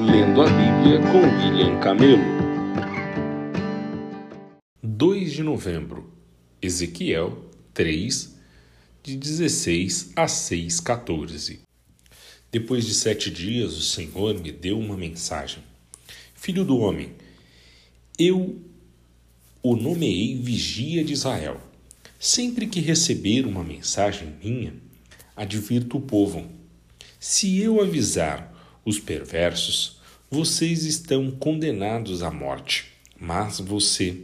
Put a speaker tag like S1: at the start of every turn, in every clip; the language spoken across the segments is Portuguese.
S1: Lendo a Bíblia com William Camelo. 2 de novembro, Ezequiel 3, de 16 a 6,14. Depois de sete dias, o Senhor me deu uma mensagem. Filho do homem, eu o nomeei vigia de Israel. Sempre que receber uma mensagem minha, advirto o povo. Se eu avisar os perversos, vocês estão condenados à morte. Mas você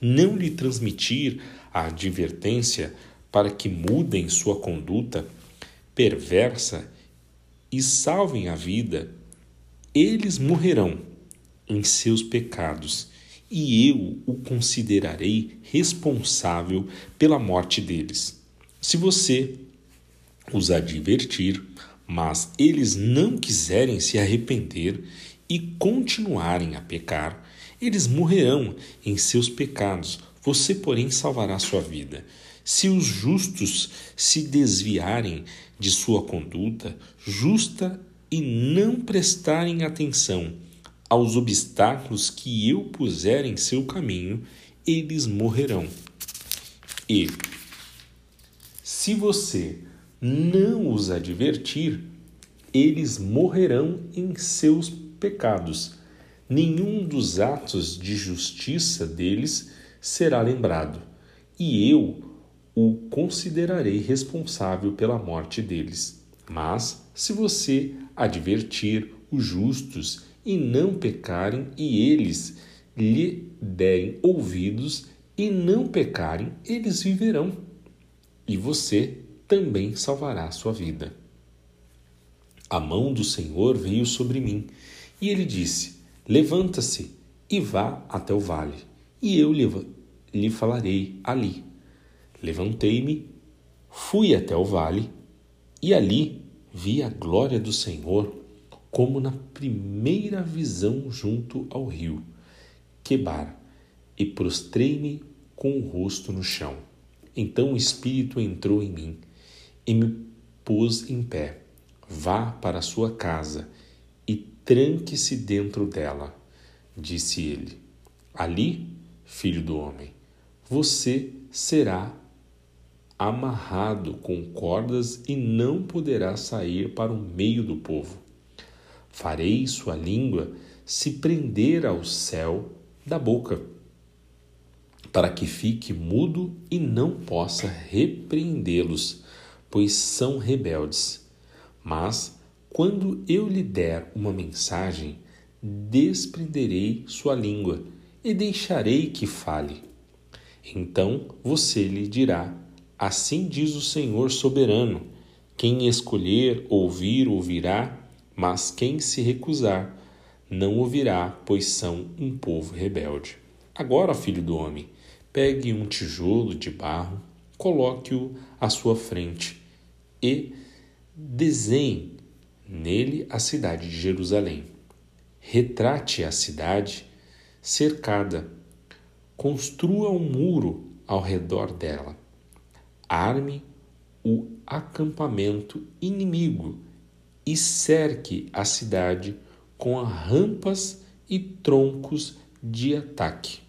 S1: não lhe transmitir a advertência para que mudem sua conduta perversa e salvem a vida, eles morrerão em seus pecados e eu o considerarei responsável pela morte deles. Se você os advertir, mas eles não quiserem se arrepender e continuarem a pecar, eles morrerão em seus pecados. Você, porém, salvará sua vida. Se os justos se desviarem de sua conduta justa e não prestarem atenção aos obstáculos que eu puser em seu caminho, eles morrerão. E, se você não os advertir, eles morrerão em seus pecados. Nenhum dos atos de justiça deles será lembrado, e eu o considerarei responsável pela morte deles. Mas, se você advertir os justos e não pecarem, e eles lhe derem ouvidos e não pecarem, eles viverão. E você também salvará sua vida. A mão do Senhor veio sobre mim, e ele disse: Levanta-se e vá até o vale, e eu lhe falarei ali. Levantei-me, fui até o vale, e ali vi a glória do Senhor, como na primeira visão junto ao rio Quebar, e prostrei-me com o rosto no chão. Então o Espírito entrou em mim e me pôs em pé. Vá para sua casa e tranque-se dentro dela, disse ele. Ali, filho do homem, você será amarrado com cordas e não poderá sair para o meio do povo. Farei sua língua se prender ao céu da boca, para que fique mudo e não possa repreendê-los pois são rebeldes. Mas, quando eu lhe der uma mensagem, desprenderei sua língua e deixarei que fale. Então você lhe dirá: Assim diz o Senhor soberano: quem escolher ouvir, ouvirá, mas quem se recusar, não ouvirá, pois são um povo rebelde. Agora, filho do homem, pegue um tijolo de barro, coloque-o à sua frente e desenhe nele a cidade de Jerusalém. Retrate a cidade cercada, construa um muro ao redor dela, arme o acampamento inimigo e cerque a cidade com rampas e troncos de ataque.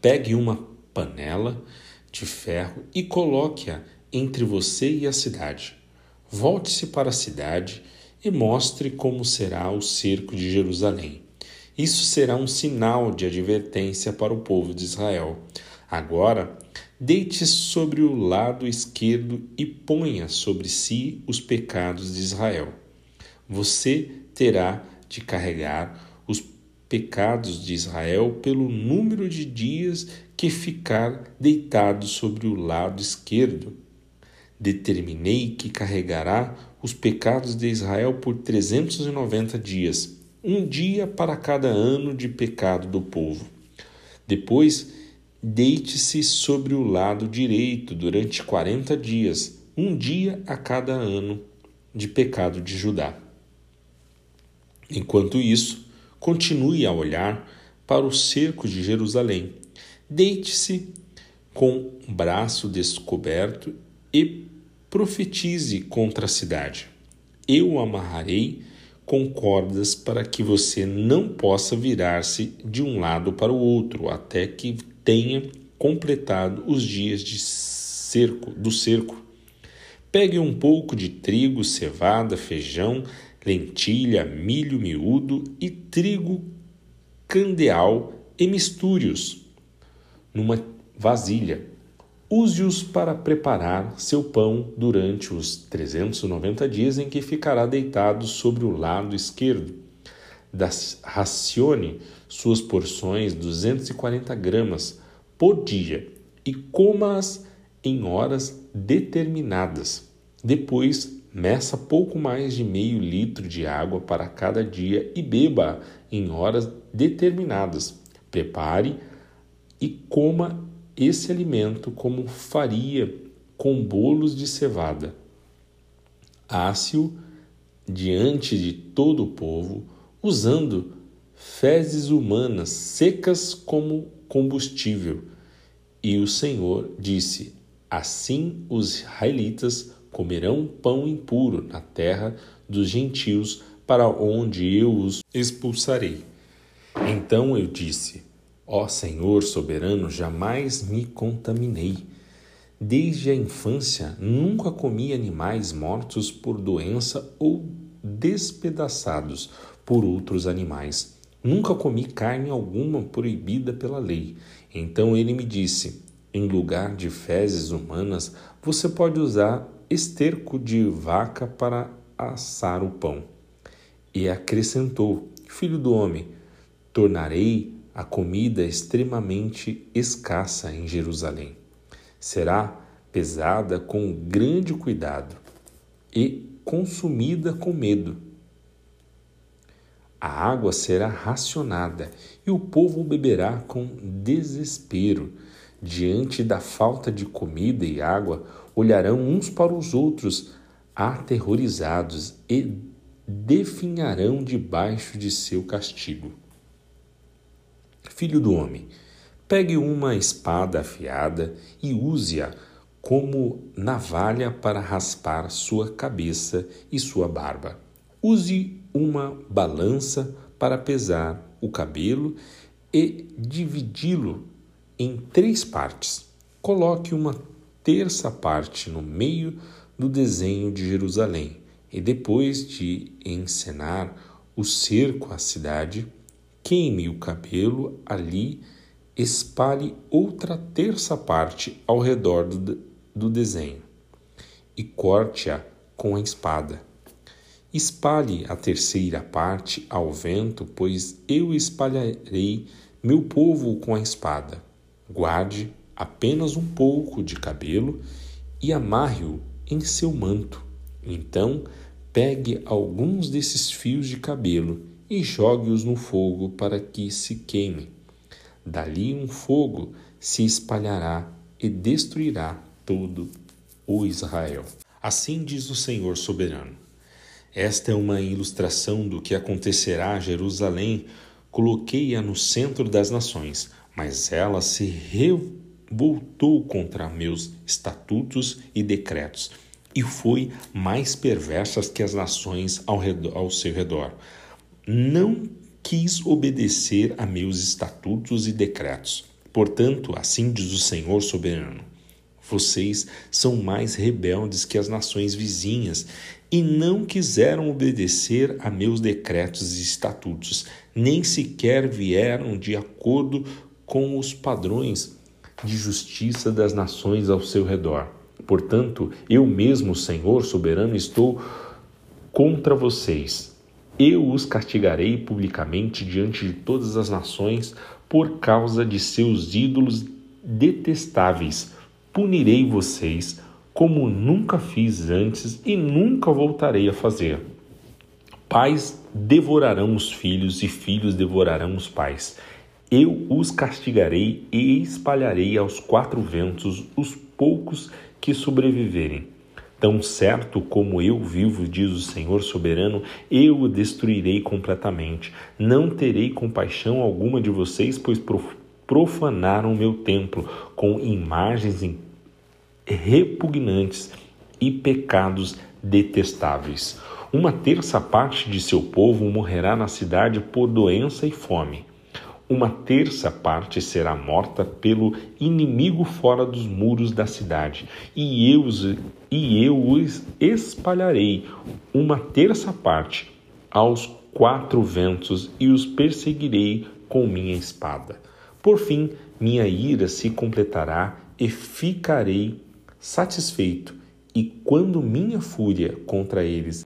S1: Pegue uma panela de ferro e coloque-a entre você e a cidade. Volte-se para a cidade e mostre como será o cerco de Jerusalém. Isso será um sinal de advertência para o povo de Israel. Agora, deite sobre o lado esquerdo e ponha sobre si os pecados de Israel. Você terá de carregar os pecados de Israel pelo número de dias que ficar deitado sobre o lado esquerdo Determinei que carregará os pecados de Israel por trezentos e noventa dias, um dia para cada ano de pecado do povo. Depois, deite-se sobre o lado direito durante quarenta dias, um dia a cada ano de pecado de Judá. Enquanto isso, continue a olhar para o cerco de Jerusalém. Deite-se com o braço descoberto e profetize contra a cidade. Eu o amarrarei com cordas para que você não possa virar-se de um lado para o outro até que tenha completado os dias de cerco do cerco. Pegue um pouco de trigo, cevada, feijão, lentilha, milho miúdo e trigo candeal e misture-os numa vasilha. Use-os para preparar seu pão durante os 390 dias em que ficará deitado sobre o lado esquerdo. Das, racione suas porções 240 gramas por dia e coma-as em horas determinadas. Depois, meça pouco mais de meio litro de água para cada dia e beba em horas determinadas. Prepare e coma esse alimento como faria com bolos de cevada. Ácio diante de todo o povo, usando fezes humanas secas como combustível. E o Senhor disse: Assim os israelitas comerão pão impuro na terra dos gentios, para onde eu os expulsarei. Então eu disse: Ó Senhor soberano, jamais me contaminei. Desde a infância nunca comi animais mortos por doença ou despedaçados por outros animais. Nunca comi carne alguma proibida pela lei. Então ele me disse: em lugar de fezes humanas, você pode usar esterco de vaca para assar o pão. E acrescentou: Filho do homem, tornarei a comida extremamente escassa em Jerusalém. Será pesada com grande cuidado e consumida com medo. A água será racionada e o povo beberá com desespero. Diante da falta de comida e água, olharão uns para os outros, aterrorizados, e definharão debaixo de seu castigo. Filho do homem, pegue uma espada afiada e use-a como navalha para raspar sua cabeça e sua barba. Use uma balança para pesar o cabelo e dividi-lo em três partes. Coloque uma terça parte no meio do desenho de Jerusalém e depois de encenar o cerco à cidade, queime o cabelo ali, espalhe outra terça parte ao redor do, do desenho e corte-a com a espada. Espalhe a terceira parte ao vento, pois eu espalharei meu povo com a espada. Guarde apenas um pouco de cabelo e amarre-o em seu manto. Então, pegue alguns desses fios de cabelo e jogue-os no fogo para que se queime. Dali um fogo se espalhará e destruirá todo o Israel. Assim diz o Senhor soberano. Esta é uma ilustração do que acontecerá a Jerusalém. Coloquei-a no centro das nações, mas ela se revoltou contra meus estatutos e decretos e foi mais perversa que as nações ao, redor, ao seu redor não quis obedecer a meus estatutos e decretos. Portanto, assim diz o Senhor soberano: vocês são mais rebeldes que as nações vizinhas e não quiseram obedecer a meus decretos e estatutos, nem sequer vieram de acordo com os padrões de justiça das nações ao seu redor. Portanto, eu mesmo, Senhor soberano, estou contra vocês eu os castigarei publicamente diante de todas as nações por causa de seus ídolos detestáveis. Punirei vocês como nunca fiz antes e nunca voltarei a fazer. Pais devorarão os filhos e filhos devorarão os pais. Eu os castigarei e espalharei aos quatro ventos os poucos que sobreviverem. Tão certo como eu vivo, diz o Senhor soberano, eu o destruirei completamente. Não terei compaixão alguma de vocês, pois profanaram meu templo com imagens repugnantes e pecados detestáveis. Uma terça parte de seu povo morrerá na cidade por doença e fome. Uma terça parte será morta pelo inimigo fora dos muros da cidade, e eu, e eu os espalharei uma terça parte aos quatro ventos e os perseguirei com minha espada. Por fim, minha ira se completará e ficarei satisfeito. E quando minha fúria contra eles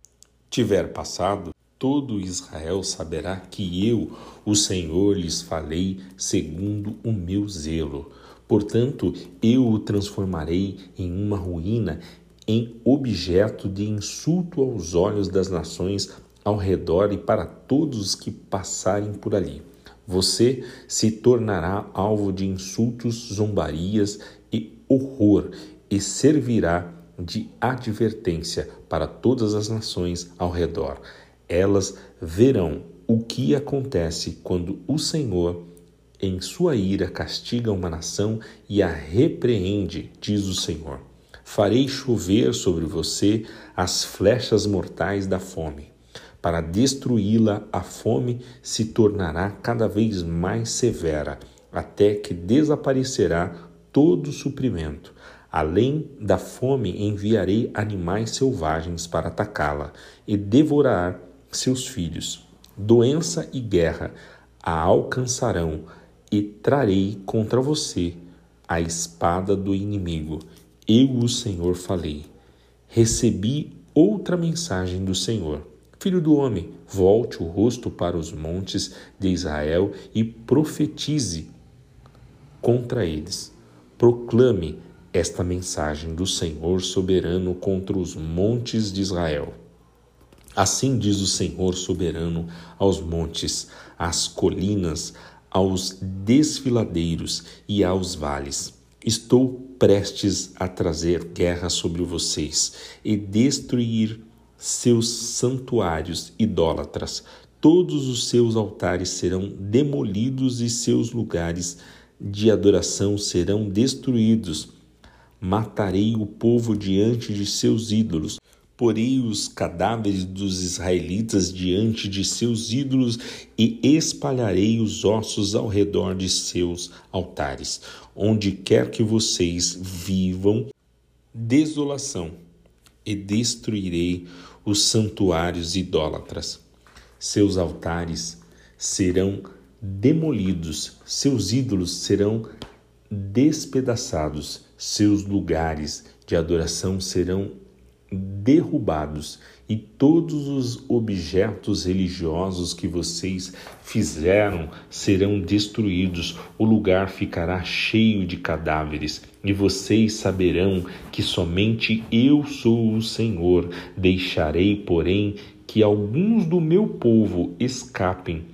S1: tiver passado, todo Israel saberá que eu, o Senhor, lhes falei segundo o meu zelo. Portanto, eu o transformarei em uma ruína, em objeto de insulto aos olhos das nações ao redor e para todos os que passarem por ali. Você se tornará alvo de insultos, zombarias e horror e servirá de advertência para todas as nações ao redor. Elas verão o que acontece quando o Senhor, em sua ira, castiga uma nação e a repreende, diz o Senhor. Farei chover sobre você as flechas mortais da fome. Para destruí-la, a fome se tornará cada vez mais severa, até que desaparecerá todo o suprimento. Além da fome, enviarei animais selvagens para atacá-la e devorar seus filhos. Doença e guerra a alcançarão, e trarei contra você a espada do inimigo. Eu, o Senhor, falei. Recebi outra mensagem do Senhor. Filho do homem, volte o rosto para os montes de Israel e profetize contra eles. Proclame esta mensagem do Senhor soberano contra os montes de Israel. Assim diz o Senhor soberano aos montes, às colinas, aos desfiladeiros e aos vales. Estou prestes a trazer guerra sobre vocês e destruir seus santuários idólatras. Todos os seus altares serão demolidos e seus lugares de adoração serão destruídos Matarei o povo diante de seus ídolos, porei os cadáveres dos israelitas diante de seus ídolos e espalharei os ossos ao redor de seus altares. Onde quer que vocês vivam, desolação, e destruirei os santuários idólatras. Seus altares serão demolidos, seus ídolos serão despedaçados seus lugares de adoração serão derrubados e todos os objetos religiosos que vocês fizeram serão destruídos. O lugar ficará cheio de cadáveres e vocês saberão que somente eu sou o Senhor. Deixarei, porém, que alguns do meu povo escapem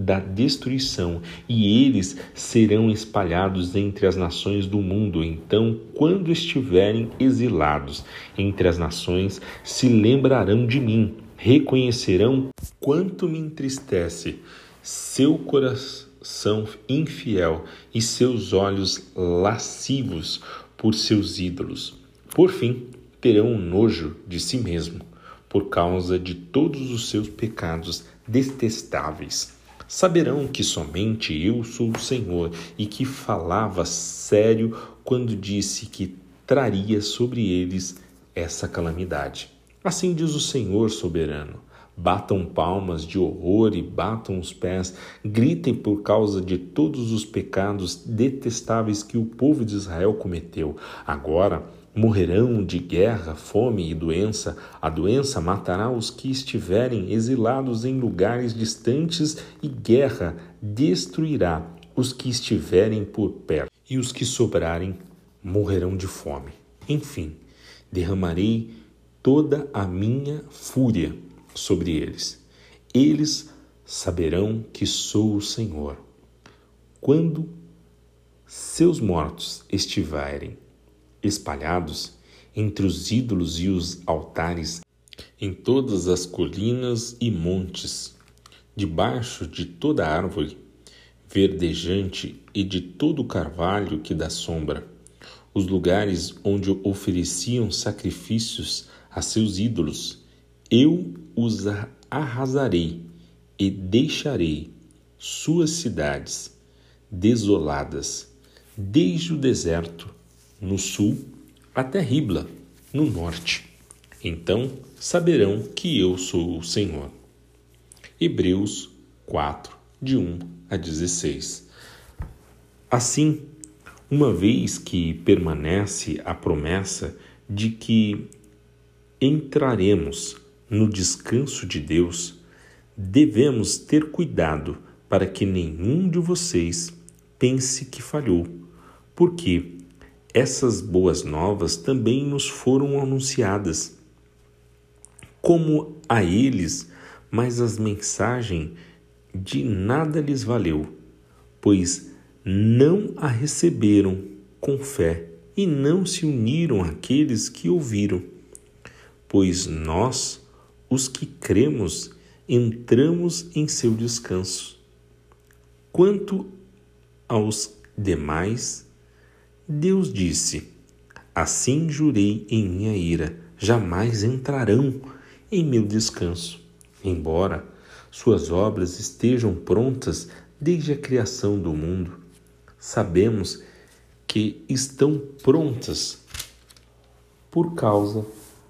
S1: da destruição, e eles serão espalhados entre as nações do mundo. Então, quando estiverem exilados entre as nações, se lembrarão de mim, reconhecerão quanto me entristece seu coração infiel e seus olhos lascivos por seus ídolos. Por fim, terão nojo de si mesmo por causa de todos os seus pecados detestáveis saberão que somente eu sou o Senhor e que falava sério quando disse que traria sobre eles essa calamidade. Assim diz o Senhor soberano. Batam palmas de horror e batam os pés, gritem por causa de todos os pecados detestáveis que o povo de Israel cometeu. Agora, Morrerão de guerra, fome e doença. A doença matará os que estiverem exilados em lugares distantes, e guerra destruirá os que estiverem por perto. E os que sobrarem morrerão de fome. Enfim, derramarei toda a minha fúria sobre eles. Eles saberão que sou o Senhor. Quando seus mortos estiverem espalhados entre os ídolos e os altares, em todas as colinas e montes, debaixo de toda árvore verdejante e de todo carvalho que dá sombra, os lugares onde ofereciam sacrifícios a seus ídolos, eu os arrasarei e deixarei suas cidades desoladas, desde o deserto no sul até Ribla no norte. Então saberão que eu sou o Senhor. Hebreus 4, de 1 a 16. Assim, uma vez que permanece a promessa de que entraremos no descanso de Deus, devemos ter cuidado para que nenhum de vocês pense que falhou, porque essas boas novas também nos foram anunciadas. Como a eles, mas as mensagens de nada lhes valeu, pois não a receberam com fé e não se uniram àqueles que ouviram. Pois nós, os que cremos, entramos em seu descanso. Quanto aos demais, Deus disse: Assim jurei em minha ira, jamais entrarão em meu descanso, embora suas obras estejam prontas desde a criação do mundo. Sabemos que estão prontas por causa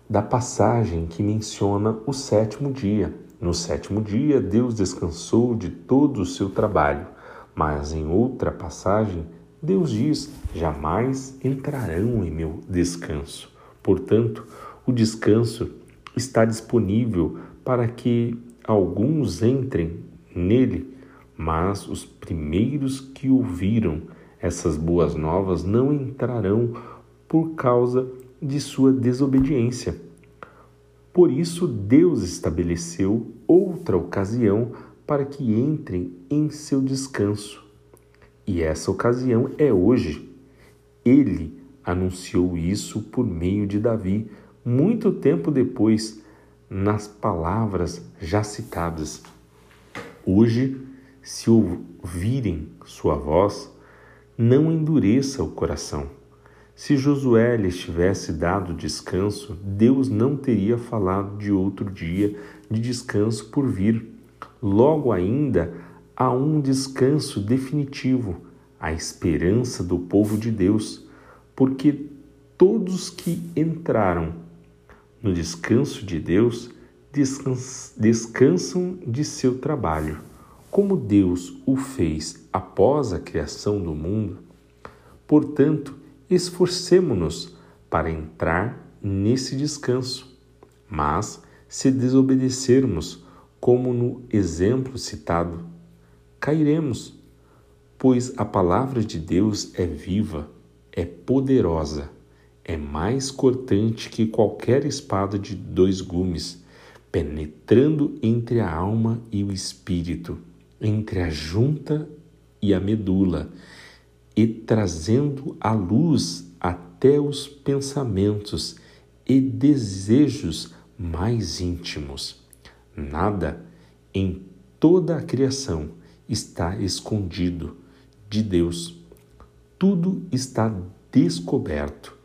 S1: da passagem que menciona o sétimo dia. No sétimo dia, Deus descansou de todo o seu trabalho, mas em outra passagem, Deus diz: jamais entrarão em meu descanso. Portanto, o descanso está disponível para que alguns entrem nele, mas os primeiros que ouviram essas boas novas não entrarão por causa de sua desobediência. Por isso, Deus estabeleceu outra ocasião para que entrem em seu descanso e essa ocasião é hoje. Ele anunciou isso por meio de Davi, muito tempo depois, nas palavras já citadas. Hoje, se ouvirem sua voz, não endureça o coração. Se Josué lhes tivesse dado descanso, Deus não teria falado de outro dia de descanso por vir. Logo ainda, a um descanso definitivo, a esperança do povo de Deus, porque todos que entraram no descanso de Deus descansam de seu trabalho. Como Deus o fez após a criação do mundo, portanto, esforcemo-nos para entrar nesse descanso. Mas, se desobedecermos, como no exemplo citado, cairemos, pois a palavra de Deus é viva, é poderosa, é mais cortante que qualquer espada de dois gumes, penetrando entre a alma e o espírito, entre a junta e a medula, e trazendo à luz até os pensamentos e desejos mais íntimos. Nada em toda a criação está escondido de Deus. Tudo está descoberto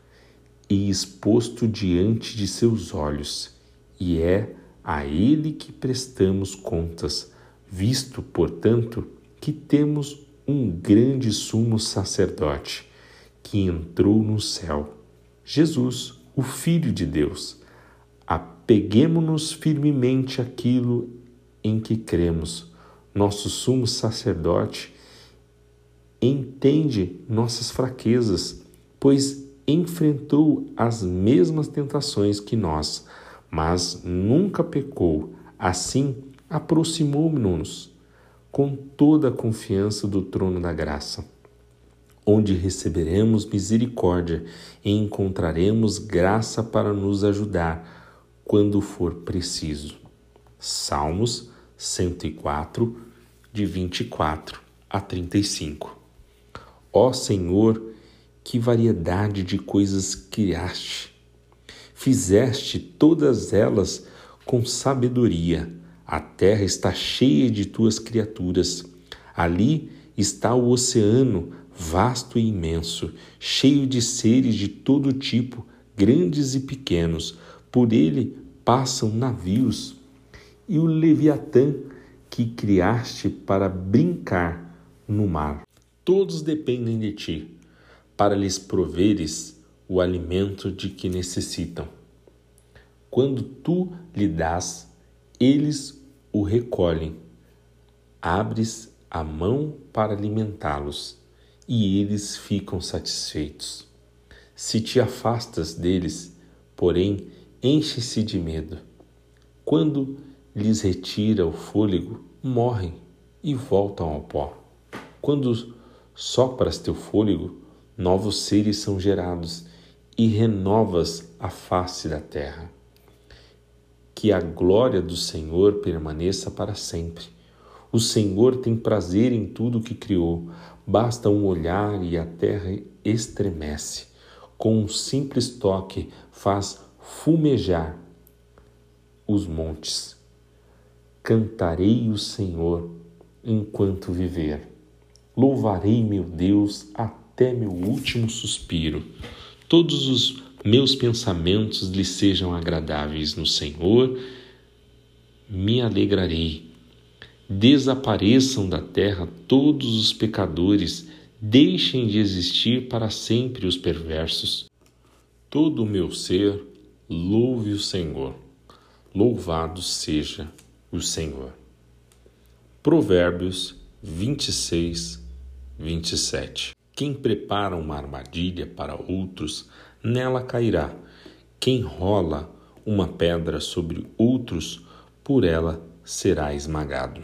S1: e exposto diante de seus olhos, e é a Ele que prestamos contas, visto, portanto, que temos um grande sumo sacerdote que entrou no céu, Jesus, o Filho de Deus. Apeguemo-nos firmemente àquilo em que cremos nosso sumo sacerdote, entende nossas fraquezas, pois enfrentou as mesmas tentações que nós, mas nunca pecou. Assim, aproximou-nos com toda a confiança do trono da graça, onde receberemos misericórdia e encontraremos graça para nos ajudar quando for preciso. Salmos 104, de 24 a 35. Ó Senhor, que variedade de coisas criaste! Fizeste todas elas com sabedoria. A terra está cheia de tuas criaturas. Ali está o oceano, vasto e imenso, cheio de seres de todo tipo, grandes e pequenos. Por ele passam navios, e o Leviatã que criaste para brincar no mar. Todos dependem de ti, para lhes proveres o alimento de que necessitam. Quando tu lhe dás, eles o recolhem. Abres a mão para alimentá-los, e eles ficam satisfeitos. Se te afastas deles, porém, enche-se de medo. Quando lhes retira o fôlego, morrem e voltam ao pó. Quando sopras teu fôlego, novos seres são gerados e renovas a face da terra. Que a glória do Senhor permaneça para sempre. O Senhor tem prazer em tudo que criou, basta um olhar e a terra estremece. Com um simples toque faz fumejar os montes. Cantarei o Senhor enquanto viver. Louvarei meu Deus até meu último suspiro. Todos os meus pensamentos lhe sejam agradáveis no Senhor, me alegrarei. Desapareçam da terra todos os pecadores, deixem de existir para sempre os perversos. Todo o meu ser louve o Senhor. Louvado seja o Senhor. Provérbios 26, 27. Quem prepara uma armadilha para outros, nela cairá. Quem rola uma pedra sobre outros, por ela será esmagado.